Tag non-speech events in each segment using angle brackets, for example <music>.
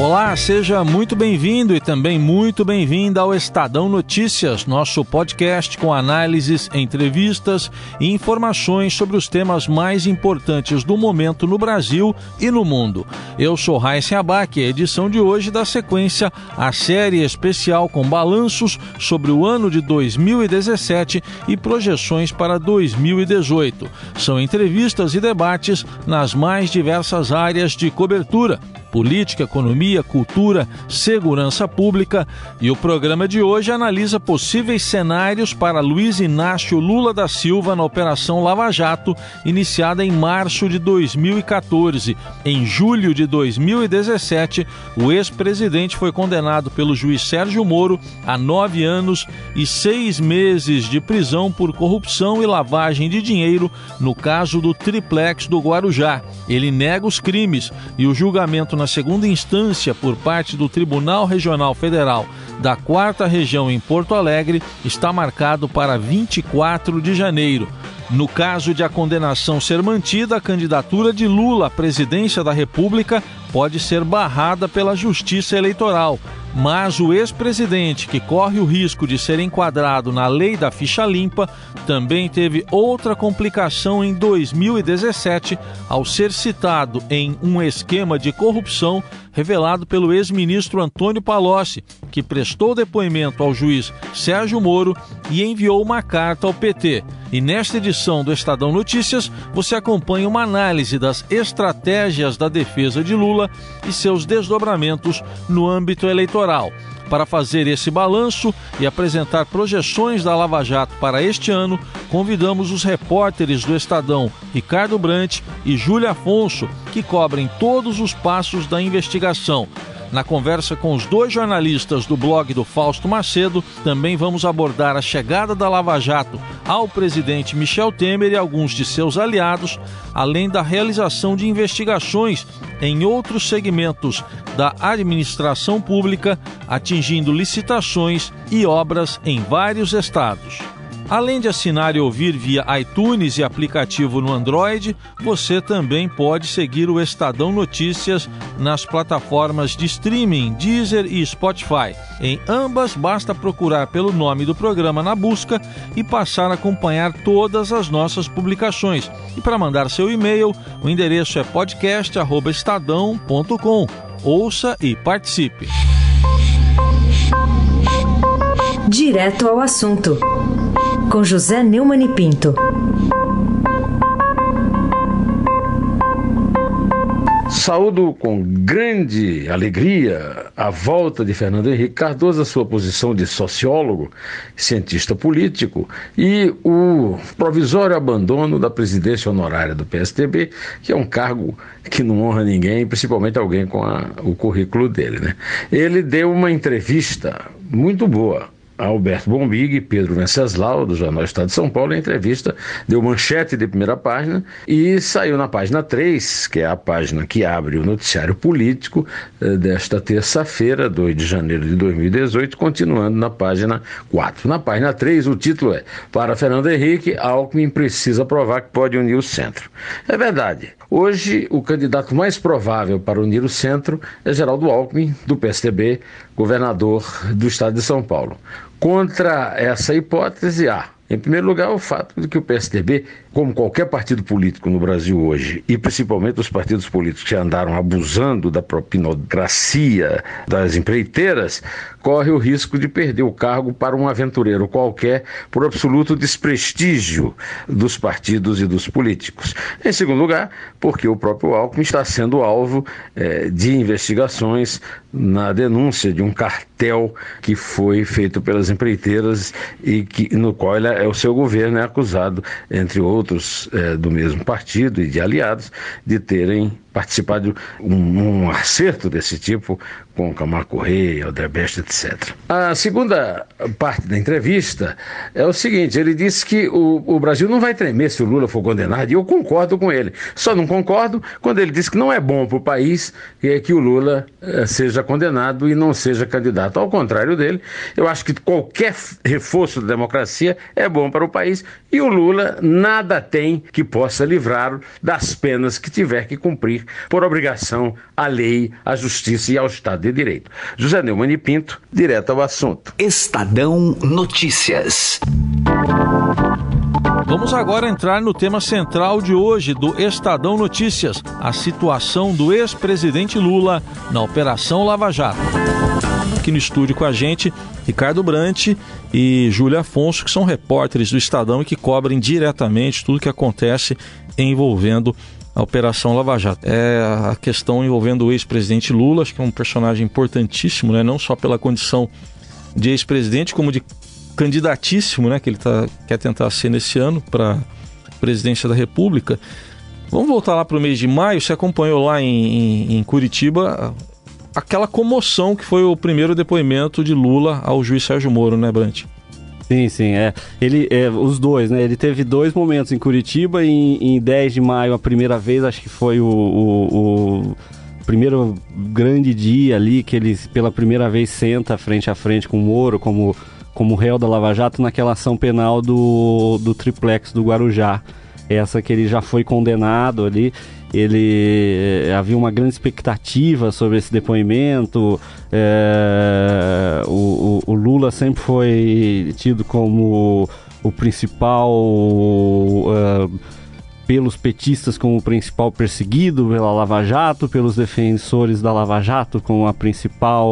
Olá, seja muito bem-vindo e também muito bem-vinda ao Estadão Notícias, nosso podcast com análises, entrevistas e informações sobre os temas mais importantes do momento no Brasil e no mundo. Eu sou Raíssa Abac, a edição de hoje da sequência a série especial com balanços sobre o ano de 2017 e projeções para 2018. São entrevistas e debates nas mais diversas áreas de cobertura política, economia, cultura, segurança pública e o programa de hoje analisa possíveis cenários para Luiz Inácio Lula da Silva na Operação Lava Jato, iniciada em março de 2014. Em julho de 2017, o ex-presidente foi condenado pelo juiz Sérgio Moro a nove anos e seis meses de prisão por corrupção e lavagem de dinheiro no caso do triplex do Guarujá. Ele nega os crimes e o julgamento na segunda instância por parte do Tribunal Regional Federal da Quarta Região em Porto Alegre está marcado para 24 de janeiro. No caso de a condenação ser mantida, a candidatura de Lula à presidência da República pode ser barrada pela Justiça Eleitoral. Mas o ex-presidente, que corre o risco de ser enquadrado na lei da ficha limpa, também teve outra complicação em 2017 ao ser citado em um esquema de corrupção revelado pelo ex-ministro Antônio Palocci, que prestou depoimento ao juiz Sérgio Moro e enviou uma carta ao PT. E nesta edição do Estadão Notícias, você acompanha uma análise das estratégias da defesa de Lula e seus desdobramentos no âmbito eleitoral. Para fazer esse balanço e apresentar projeções da Lava Jato para este ano, convidamos os repórteres do Estadão Ricardo Brant e Júlia Afonso, que cobrem todos os passos da investigação. Na conversa com os dois jornalistas do blog do Fausto Macedo, também vamos abordar a chegada da Lava Jato ao presidente Michel Temer e alguns de seus aliados, além da realização de investigações em outros segmentos da administração pública, atingindo licitações e obras em vários estados. Além de assinar e ouvir via iTunes e aplicativo no Android, você também pode seguir o Estadão Notícias nas plataformas de streaming Deezer e Spotify. Em ambas, basta procurar pelo nome do programa na busca e passar a acompanhar todas as nossas publicações. E para mandar seu e-mail, o endereço é podcast@estadão.com. Ouça e participe. Direto ao assunto com José Neumann e Pinto. Saúdo com grande alegria a volta de Fernando Henrique Cardoso à sua posição de sociólogo, cientista político e o provisório abandono da presidência honorária do PSTB, que é um cargo que não honra ninguém, principalmente alguém com a, o currículo dele. Né? Ele deu uma entrevista muito boa Alberto Bombig e Pedro Venceslau, do Jornal Estado de São Paulo, a entrevista deu manchete de primeira página e saiu na página 3, que é a página que abre o noticiário político eh, desta terça-feira, 2 de janeiro de 2018, continuando na página 4. Na página 3, o título é Para Fernando Henrique, Alckmin precisa provar que pode unir o centro. É verdade. Hoje, o candidato mais provável para unir o centro é Geraldo Alckmin, do PSDB, governador do estado de São Paulo. Contra essa hipótese, há, em primeiro lugar, o fato de que o PSDB como qualquer partido político no Brasil hoje, e principalmente os partidos políticos que andaram abusando da propinocracia das empreiteiras, corre o risco de perder o cargo para um aventureiro qualquer por absoluto desprestígio dos partidos e dos políticos. Em segundo lugar, porque o próprio Alckmin está sendo alvo eh, de investigações na denúncia de um cartel que foi feito pelas empreiteiras e que, no qual ele, é, o seu governo é acusado, entre outros, outros é, do mesmo partido e de aliados de terem participado de um, um acerto desse tipo com Camargo Correia, Odebrecht, etc. A segunda parte da entrevista é o seguinte: ele disse que o, o Brasil não vai tremer se o Lula for condenado, e eu concordo com ele. Só não concordo quando ele diz que não é bom para o país que o Lula eh, seja condenado e não seja candidato. Ao contrário dele, eu acho que qualquer reforço da democracia é bom para o país e o Lula nada tem que possa livrá-lo das penas que tiver que cumprir por obrigação à lei, à justiça e ao Estado Direito. José Neumann e Pinto, direto ao assunto. Estadão Notícias. Vamos agora entrar no tema central de hoje do Estadão Notícias: a situação do ex-presidente Lula na Operação Lava Jato. Aqui no estúdio com a gente, Ricardo Brant e Júlia Afonso, que são repórteres do Estadão e que cobrem diretamente tudo que acontece envolvendo a Operação Lava Jato. É a questão envolvendo o ex-presidente Lula, acho que é um personagem importantíssimo, né? não só pela condição de ex-presidente, como de candidatíssimo, né? que ele tá, quer tentar ser nesse ano para presidência da República. Vamos voltar lá para o mês de maio. Você acompanhou lá em, em, em Curitiba aquela comoção que foi o primeiro depoimento de Lula ao juiz Sérgio Moro, né, Brant? Sim, sim, é. Ele, é, os dois, né? Ele teve dois momentos em Curitiba, em, em 10 de maio, a primeira vez, acho que foi o, o, o primeiro grande dia ali que ele pela primeira vez senta frente a frente com o Moro como, como réu da Lava Jato naquela ação penal do, do triplex do Guarujá. Essa que ele já foi condenado ali ele eh, havia uma grande expectativa sobre esse depoimento. É, o, o, Lula sempre foi tido como o principal. Uh, pelos petistas como o principal perseguido pela Lava Jato, pelos defensores da Lava Jato como a principal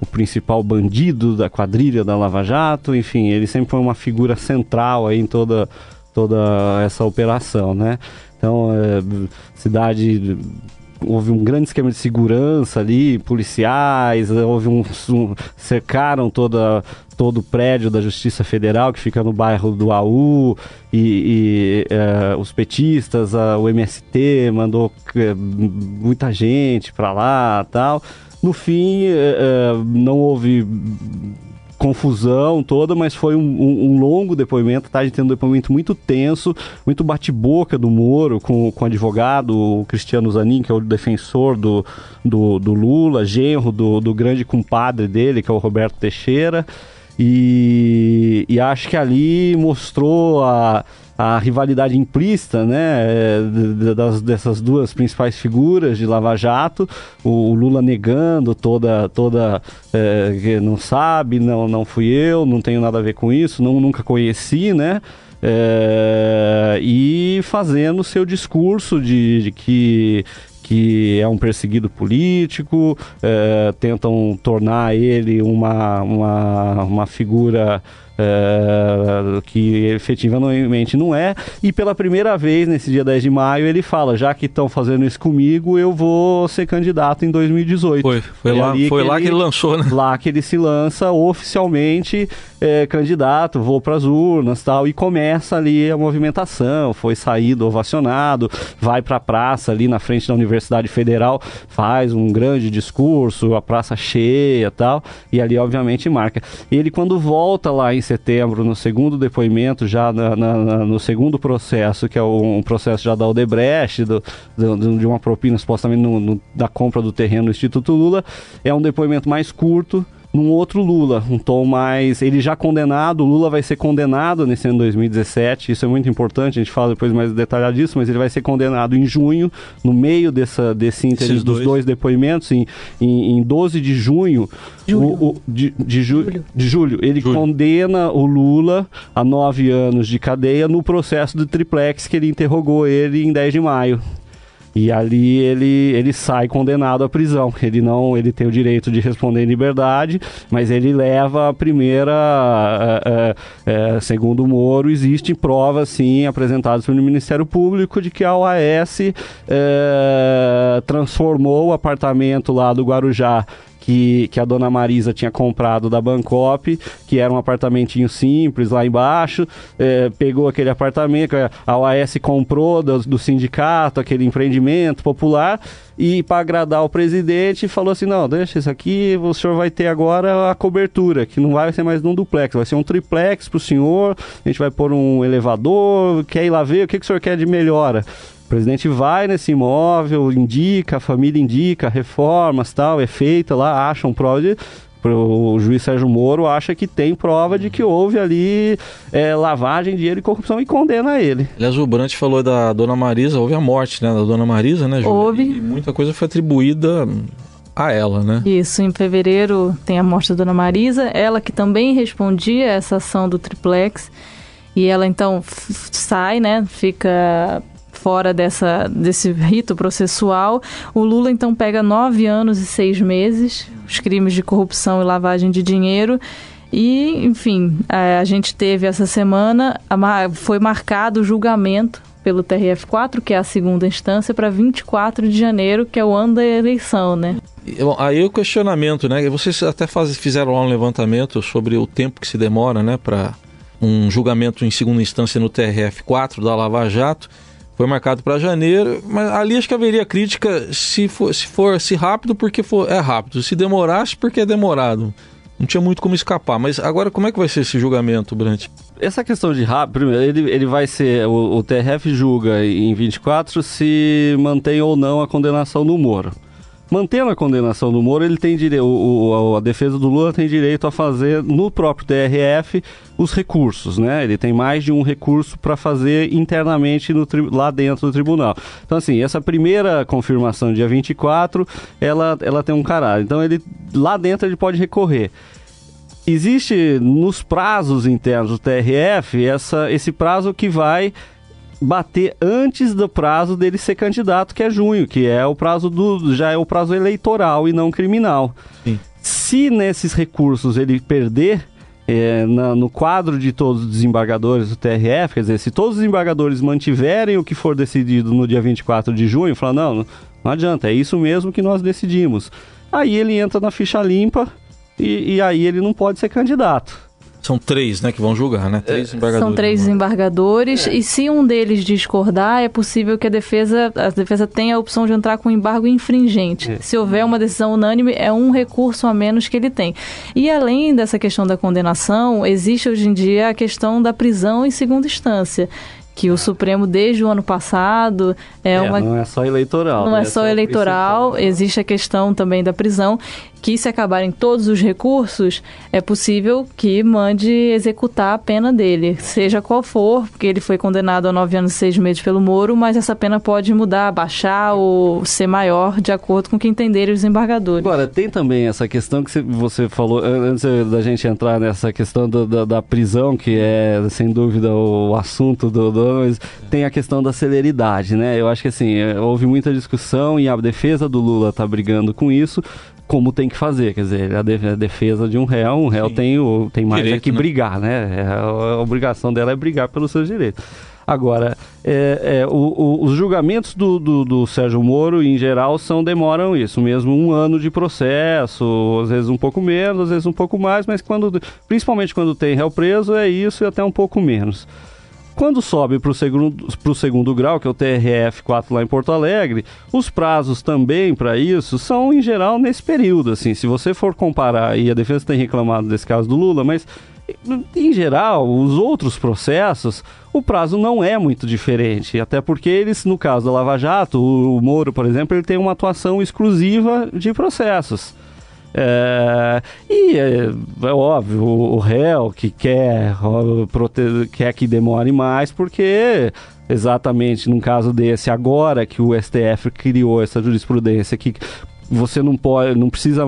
o principal bandido da quadrilha da Lava Jato, enfim, ele sempre foi uma figura central aí em toda toda essa operação, né? Então, é, cidade houve um grande esquema de segurança ali, policiais, houve um, um, cercaram toda todo o prédio da Justiça Federal que fica no bairro do AU e, e é, os petistas, a, o MST mandou é, muita gente para lá, tal. No fim, é, é, não houve confusão toda, mas foi um, um, um longo depoimento, tá? A gente tem um depoimento muito tenso, muito bate-boca do Moro com, com o advogado, o Cristiano Zanin, que é o defensor do, do, do Lula, genro do, do grande compadre dele, que é o Roberto Teixeira. E, e acho que ali mostrou a a rivalidade implícita né, é, das, dessas duas principais figuras de Lava Jato, o, Lula negando toda, toda é, não sabe, não, não fui eu, não tenho nada a ver com isso, não, nunca conheci, né? É, e fazendo seu discurso de, de que que é um perseguido político, é, tentam tornar ele uma, uma, uma figura é, que efetivamente não é. E pela primeira vez, nesse dia 10 de maio, ele fala: já que estão fazendo isso comigo, eu vou ser candidato em 2018. Foi, foi, lá, foi que lá ele, que ele lançou, né? Lá que ele se lança oficialmente é, candidato, vou para as urnas tal, e começa ali a movimentação. Foi saído ovacionado, vai para a praça ali na frente da Universidade Federal, faz um grande discurso, a praça cheia tal, e ali obviamente marca. Ele, quando volta lá em setembro, no segundo depoimento, já na, na, no segundo processo, que é um processo já da Odebrecht, do, do, de uma propina supostamente no, no, da compra do terreno do Instituto Lula, é um depoimento mais curto, num outro Lula, um tom mais. Ele já condenado, o Lula vai ser condenado nesse ano 2017, isso é muito importante, a gente fala depois mais detalhado disso, mas ele vai ser condenado em junho, no meio dessa, desse ínterim dos dois. dois depoimentos, em, em, em 12 de junho. O, o, de, de, ju, julho. de julho. Ele julho. condena o Lula a nove anos de cadeia no processo do triplex que ele interrogou ele em 10 de maio. E ali ele, ele sai condenado à prisão. Ele não, ele tem o direito de responder em liberdade, mas ele leva a primeira, é, é, segundo Moro, existem provas sim apresentadas pelo Ministério Público de que a OAS é, transformou o apartamento lá do Guarujá que, que a dona Marisa tinha comprado da Bancop, que era um apartamentinho simples lá embaixo, é, pegou aquele apartamento, a OAS comprou do, do sindicato, aquele empreendimento popular, e para agradar o presidente falou assim, não, deixa isso aqui, o senhor vai ter agora a cobertura, que não vai ser mais um duplex, vai ser um triplex para o senhor, a gente vai pôr um elevador, quer ir lá ver, o que, que o senhor quer de melhora? O presidente vai nesse imóvel, indica, a família indica, reformas tal, é feita lá, acham prova de, o juiz Sérgio Moro acha que tem prova de que houve ali é, lavagem de dinheiro e corrupção e condena ele. Aliás, o Brant falou da dona Marisa, houve a morte né, da dona Marisa, né, Júlia? Houve. E muita coisa foi atribuída a ela, né? Isso, em fevereiro tem a morte da dona Marisa, ela que também respondia a essa ação do triplex. E ela então sai, né? Fica fora dessa, desse rito processual. O Lula então pega nove anos e seis meses, os crimes de corrupção e lavagem de dinheiro. E, enfim, a, gente teve essa semana, foi marcado o julgamento pelo TRF4, que é a segunda instância, para 24 de janeiro, que é o ano da eleição, né? Aí o questionamento, né? Vocês até faz, fizeram lá um levantamento sobre o tempo que se demora, né, para um julgamento em segunda instância no TRF4 da Lava Jato foi marcado para janeiro, mas ali acho que haveria crítica se for, se fosse rápido, porque for, é rápido, se demorasse, porque é demorado. Não tinha muito como escapar. Mas agora, como é que vai ser esse julgamento, Brant? Essa questão de rápido, ele, ele vai ser. O, o TRF julga em 24 se mantém ou não a condenação do Moro mantendo a condenação do Moro, ele tem direito, a defesa do Lula tem direito a fazer no próprio TRF os recursos, né? Ele tem mais de um recurso para fazer internamente no, lá dentro do tribunal. Então, assim, essa primeira confirmação, dia 24, ela, ela tem um caráter. Então, ele lá dentro ele pode recorrer existe nos prazos internos do TRF essa, esse prazo que vai bater antes do prazo dele ser candidato, que é junho, que é o prazo do já é o prazo eleitoral e não criminal. Sim. Se nesses recursos ele perder é, na, no quadro de todos os desembargadores do TRF, quer dizer, se todos os desembargadores mantiverem o que for decidido no dia 24 de junho, falar, não, não adianta, é isso mesmo que nós decidimos. Aí ele entra na ficha limpa e, e aí ele não pode ser candidato. São três, né, que vão julgar, né? Três embargadores. São três desembargadores é. e se um deles discordar, é possível que a defesa, a defesa tenha a opção de entrar com embargo infringente. É. Se houver uma decisão unânime, é um recurso a menos que ele tem. E além dessa questão da condenação, existe hoje em dia a questão da prisão em segunda instância que o Supremo desde o ano passado é, é uma não é só eleitoral não é, é só eleitoral existe a questão também da prisão que se acabarem todos os recursos, é possível que mande executar a pena dele, seja qual for, porque ele foi condenado a nove anos e seis meses pelo Moro, mas essa pena pode mudar, baixar ou ser maior, de acordo com o que entenderem os embargadores. Agora, tem também essa questão que você falou, antes da gente entrar nessa questão do, da, da, prisão, que é, sem dúvida, o assunto do, do... Tem a questão da celeridade, né? Eu acho que, assim, é, houve muita discussão e a defesa do Lula está brigando com isso, como tem que fazer. Quer dizer, a, defesa de um réu, um réu tem, o, tem mais Direito, é que né? brigar, né? É, a, obrigação dela é brigar pelos seus direitos. Agora, é, é, o, o, os julgamentos do, do, do, Sérgio Moro, em geral, são demoram isso, mesmo um ano de processo, às vezes um pouco menos, às vezes um pouco mais, mas quando, principalmente quando tem réu preso, é isso e até um pouco menos. Quando sobe para o segundo, segundo grau, que é o TRF4 lá em Porto Alegre, os prazos também para isso são, em geral, nesse período. Assim, se você for comparar, e a defesa tem reclamado desse caso do Lula, mas em geral, os outros processos, o prazo não é muito diferente, até porque eles, no caso da Lava Jato, o Moro, por exemplo, ele tem uma atuação exclusiva de processos. É, e é, é, óbvio, o, réu que quer, quer que demore mais, porque exatamente num caso desse, agora que o STF criou essa jurisprudência que você não pode, não precisa.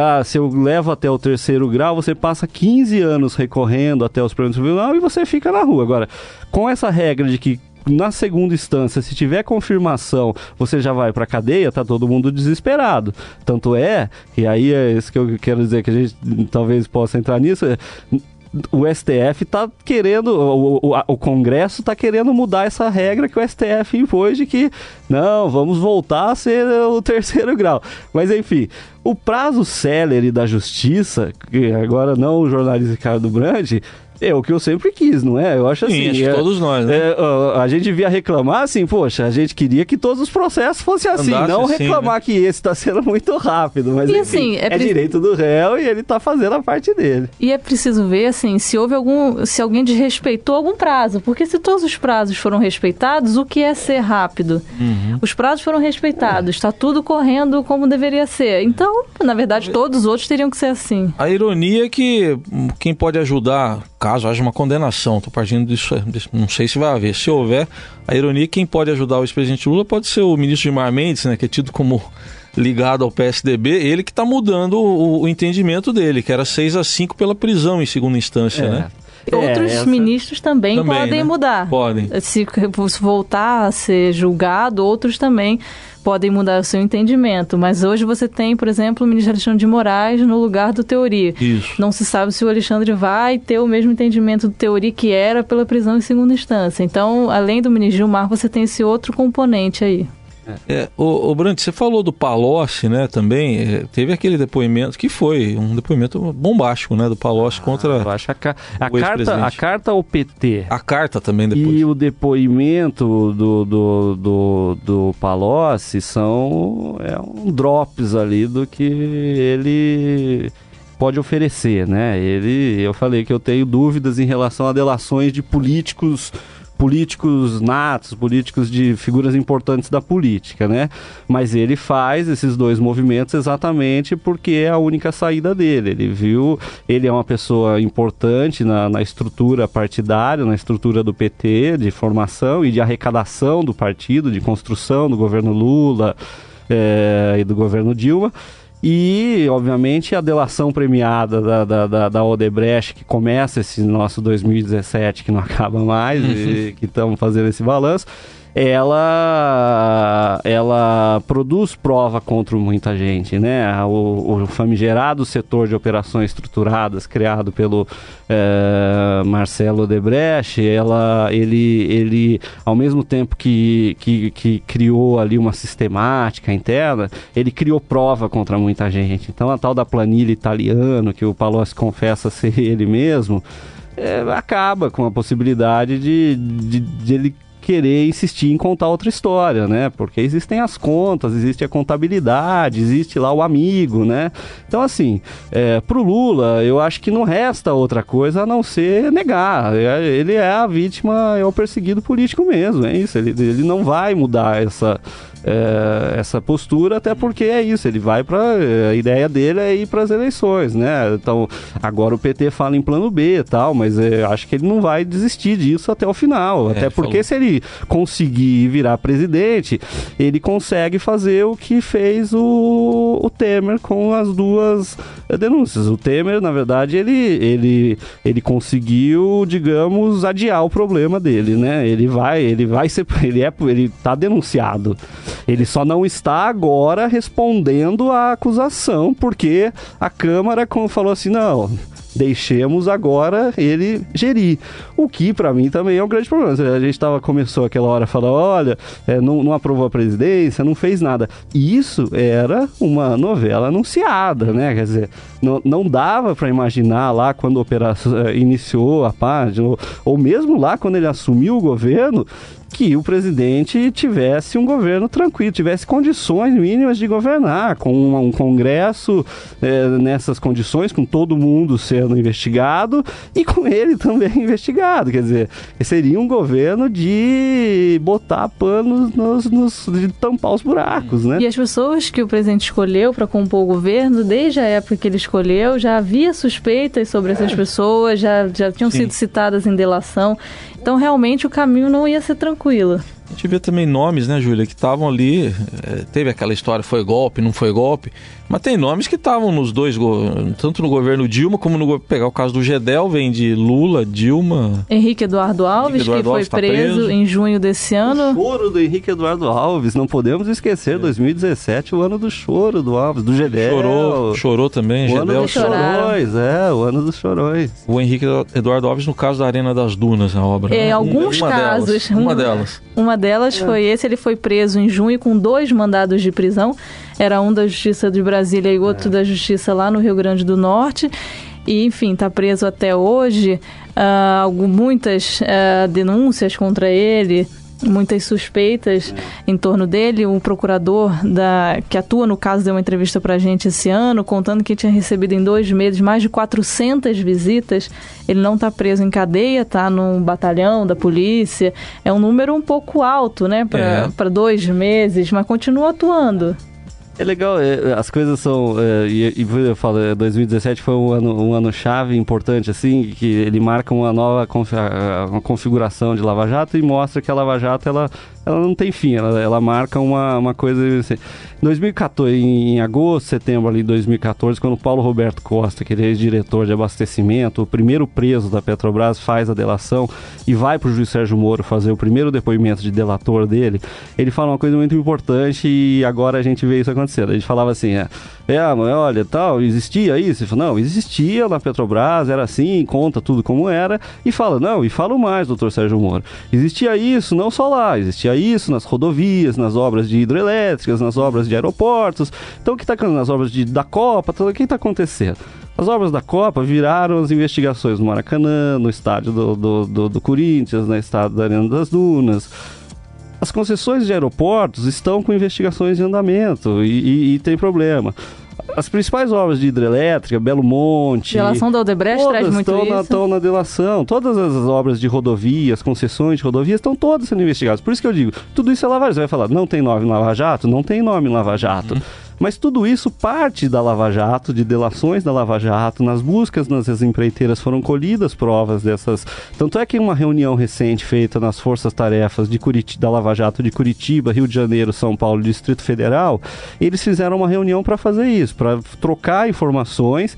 Ah, se eu levo até o terceiro grau, você passa 15 anos recorrendo até os prêmios tribunal e você fica na rua. Agora, com essa regra de que na segunda instância, se tiver confirmação, você já vai para cadeia, tá todo mundo desesperado. Tanto é, e aí é isso que eu quero dizer que a gente talvez possa entrar nisso, é, o STF está querendo, o, o, o Congresso está querendo mudar essa regra que o STF impôs de que não, vamos voltar a ser o terceiro grau. Mas enfim, o prazo célere da justiça, que agora não o jornalista Ricardo Brandt, é o que eu sempre quis, não é? Eu acho assim. Sim, acho é, todos nós, né? É, a gente via reclamar assim, poxa, a gente queria que todos os processos fossem assim, Andasse não assim, reclamar né? que esse está sendo muito rápido. Mas e, enfim, assim, é, é direito do réu e ele está fazendo a parte dele. E é preciso ver, assim, se houve algum. se alguém desrespeitou algum prazo. Porque se todos os prazos foram respeitados, o que é ser rápido? Uhum. Os prazos foram respeitados, está tudo correndo como deveria ser. Então, na verdade, todos os outros teriam que ser assim. A ironia é que quem pode ajudar caso haja uma condenação, estou partindo disso, não sei se vai haver. Se houver, a ironia é que quem pode ajudar o ex-presidente Lula pode ser o ministro Gilmar Mendes, né, que é tido como ligado ao PSDB, ele que está mudando o, o, entendimento dele, que era 6 a 5 pela prisão em segunda instância, é. né? Outros é, essa... ministros também, também podem né? mudar. Podem. Se voltar a ser julgado, outros também podem mudar o seu entendimento. Mas hoje você tem, por exemplo, o ministro Alexandre de Moraes no lugar do Teori. Isso. Não se sabe se o Alexandre vai ter o mesmo entendimento do Teori que era pela prisão em segunda instância. Então, além do ministro Gilmar, você tem esse outro componente aí. É, o, o Brant, você falou do Palocci, né, também, é, teve aquele depoimento, que foi um depoimento bombástico, né, do Palocci ah, contra a, ca a carta A carta ao PT. A carta também depois. E o depoimento do, do, do, do Palocci são é um drops ali do que ele pode oferecer, né? Ele, eu falei que eu tenho dúvidas em relação a delações de políticos políticos natos, políticos de figuras importantes da política, né? Mas ele faz esses dois movimentos exatamente porque é a única saída dele. Ele viu, ele é uma pessoa importante na, na estrutura partidária, na estrutura do PT, de formação e de arrecadação do partido, de construção do governo Lula é, e do governo Dilma. E, obviamente, a delação premiada da, da, da, da, Odebrecht, que começa esse nosso 2017, que não <laughs> acaba mais, e que estamos fazendo esse balanço, ela, ela produz prova contra muita gente, né? O, o famigerado setor de operações estruturadas criado pelo é, Marcelo Debrecht, ela, ele, ele, ao mesmo tempo que, que, que criou ali uma sistemática interna, ele criou prova contra muita gente. Então a tal da planilha italiana, que o Palocci confessa ser <laughs> ele mesmo, é, acaba com a possibilidade de, de, de ele querer insistir em contar outra história, né? Porque existem as contas, existe a contabilidade, existe lá o amigo, né? Então, assim, é, pro Lula, eu acho que não resta outra coisa a não ser negar. É, ele é a vítima, é o perseguido político mesmo, é isso. Ele, ele não vai mudar essa, é, essa postura, até porque é isso, ele vai para a ideia dele é ir para as eleições, né? Então, agora o PT fala em plano B e tal, mas é, acho que ele não vai desistir disso até o final, é, até porque falou. se ele conseguir virar presidente, ele consegue fazer o que fez o, o Temer com as duas denúncias. O Temer, na verdade, ele, ele, ele conseguiu, digamos, adiar o problema dele, né? Ele vai, ele vai ser, <laughs> ele é, ele tá denunciado. Ele só não está agora respondendo à acusação, porque a Câmara falou assim: não, deixemos agora ele gerir. O que para mim também é um grande problema. A gente tava, começou aquela hora falar: olha, é, não, não, aprovou a presidência, não fez nada. Isso era uma novela anunciada, né? Quer dizer, não, não dava para imaginar lá quando a operação eh, iniciou a página, ou, ou mesmo lá quando ele assumiu o governo, que o presidente tivesse um governo tranquilo, tivesse condições mínimas de governar, com um, Congresso é, nessas condições, com todo mundo sendo investigado e com ele <laughs> também investigado. Quer dizer, seria um governo de botar panos nos, nos de tampar os buracos, né? E as pessoas que o presidente escolheu para compor o governo, desde a época que ele escolheu, já havia suspeitas sobre essas é. pessoas, já, já tinham Sim. sido citadas em delação. Então, realmente, o caminho não ia ser tranquilo. A gente vê também nomes, né, Júlia, que estavam ali. É, teve aquela história, foi golpe, não foi golpe. Mas tem nomes que estavam nos dois, tanto no governo Dilma como no pegar o caso do Gedel, vem de Lula, Dilma. Henrique Eduardo Alves, Henrique Eduardo que Alves foi preso, tá preso, em junho desse ano. O choro do Henrique Eduardo Alves, não podemos esquecer, é. 2017, o ano do choro do Alves, do Gedel. Chorou, chorou também, o Gedel. ano dos chorões, é, o ano dos chorões. O Henrique Eduardo Alves no caso da Arena das Dunas, a obra. É, né? alguns uma casos. Delas, uma delas. Uma delas é. foi esse, ele foi preso em junho com dois mandados de prisão. Era um da Justiça de Brasília e outro é. da Justiça lá no Rio Grande do Norte. E, enfim, está preso até hoje. Uh, muitas uh, denúncias contra ele, muitas suspeitas em torno dele. O procurador da, que atua no caso deu uma entrevista para a gente esse ano, contando que tinha recebido em dois meses mais de 400 visitas. Ele não está preso em cadeia, está num batalhão da polícia. É um número um pouco alto, né, para é. dois meses, mas continua atuando. É legal, é, as coisas são. É, e, e, eu falo, 2017 é, foi um ano, um ano chave importante, assim, que ele marca uma nova uma configuração de Lava Jato e mostra que a Lava Jato ela ela não tem fim, ela, ela marca uma, uma coisa. Assim. 2014, em, agosto, setembro ali de 2014, quando Paulo Roberto Costa, que é ex-diretor de abastecimento, o primeiro preso da Petrobras, faz a delação e vai para o juiz Sérgio Moro fazer o primeiro depoimento de delator dele, ele fala uma coisa muito importante e agora a gente vê isso acontecendo. Gente falava assim, é, é mas olha, tal, existia isso? Ele falou, não, existia na Petrobras, era assim, conta tudo como era, e fala, não, e falo mais, doutor Sérgio Moro, existia isso não só lá, existia isso nas rodovias, nas obras de hidrelétricas, nas obras de aeroportos. Então, o que está nas obras de, da Copa? Tudo, o que está acontecendo? As obras da Copa viraram as investigações no Maracanã, no estádio do, do, do, do Corinthians, no estádio da Arena das Dunas. As concessões de aeroportos estão com investigações em andamento e, e, e tem problema as principais obras de hidrelétrica, Belo Monte. Delação da Odebrecht traz muito estão isso. Na, estão na delação. Todas as obras de rodovias, concessões de rodovias, estão todas sendo investigadas. Por isso que eu digo, tudo isso é Lava Jato. Você vai falar, não tem nome em Lava Jato? Não tem nome em Lava Jato. Uhum. Mas tudo isso parte da Lava Jato, de delações da Lava Jato, nas buscas nas empreiteiras foram colhidas provas dessas. Tanto é que em uma reunião recente feita nas forças-tarefas de Curitiba, da Lava Jato de Curitiba, Rio de Janeiro, São Paulo, Distrito Federal, eles fizeram uma reunião para fazer isso, para trocar informações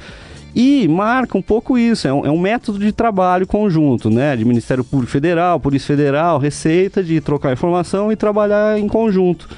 e marca um pouco isso, é um, é um, método de trabalho conjunto, né? De Ministério Público Federal, Polícia Federal, Receita, de trocar informação e trabalhar em conjunto.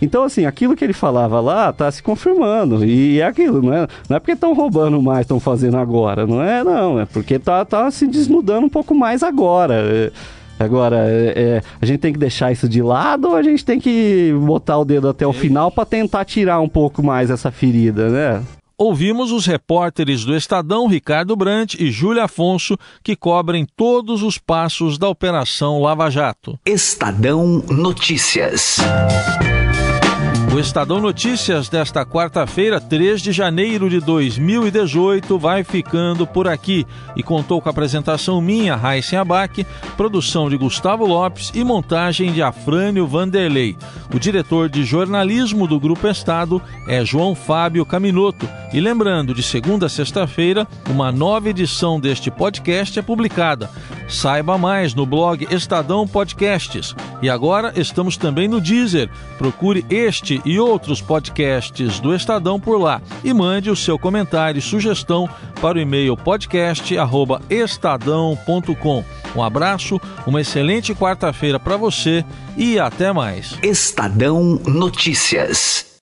Então, assim, aquilo que ele falava lá tá se confirmando. E é aquilo, não é, não é porque estão roubando mais, estão fazendo agora. Não é, não. É porque tá, tá se desnudando um pouco mais agora. É, agora, é, é, a gente tem que deixar isso de lado ou a gente tem que botar o dedo até o final para tentar tirar um pouco mais essa ferida, né? Ouvimos os repórteres do Estadão, Ricardo Brandt e Júlia Afonso, que cobrem todos os passos da Operação Lava Jato. Estadão Notícias. O Estadão Notícias desta quarta-feira, 3 de janeiro de 2018, vai ficando por aqui e contou com a apresentação minha, Raíssen Abac, produção de Gustavo Lopes e montagem de Afrânio Vanderlei. O diretor de jornalismo do Grupo Estado é João Fábio Caminoto. E lembrando, de segunda a sexta-feira, uma nova edição deste podcast é publicada. Saiba mais no blog Estadão Podcasts. E agora estamos também no Deezer. Procure este e outros podcasts do Estadão por lá e mande o seu comentário e sugestão para o e-mail podcast@estadão.com. Um abraço, uma excelente quarta-feira para você e até mais. Estadão Notícias.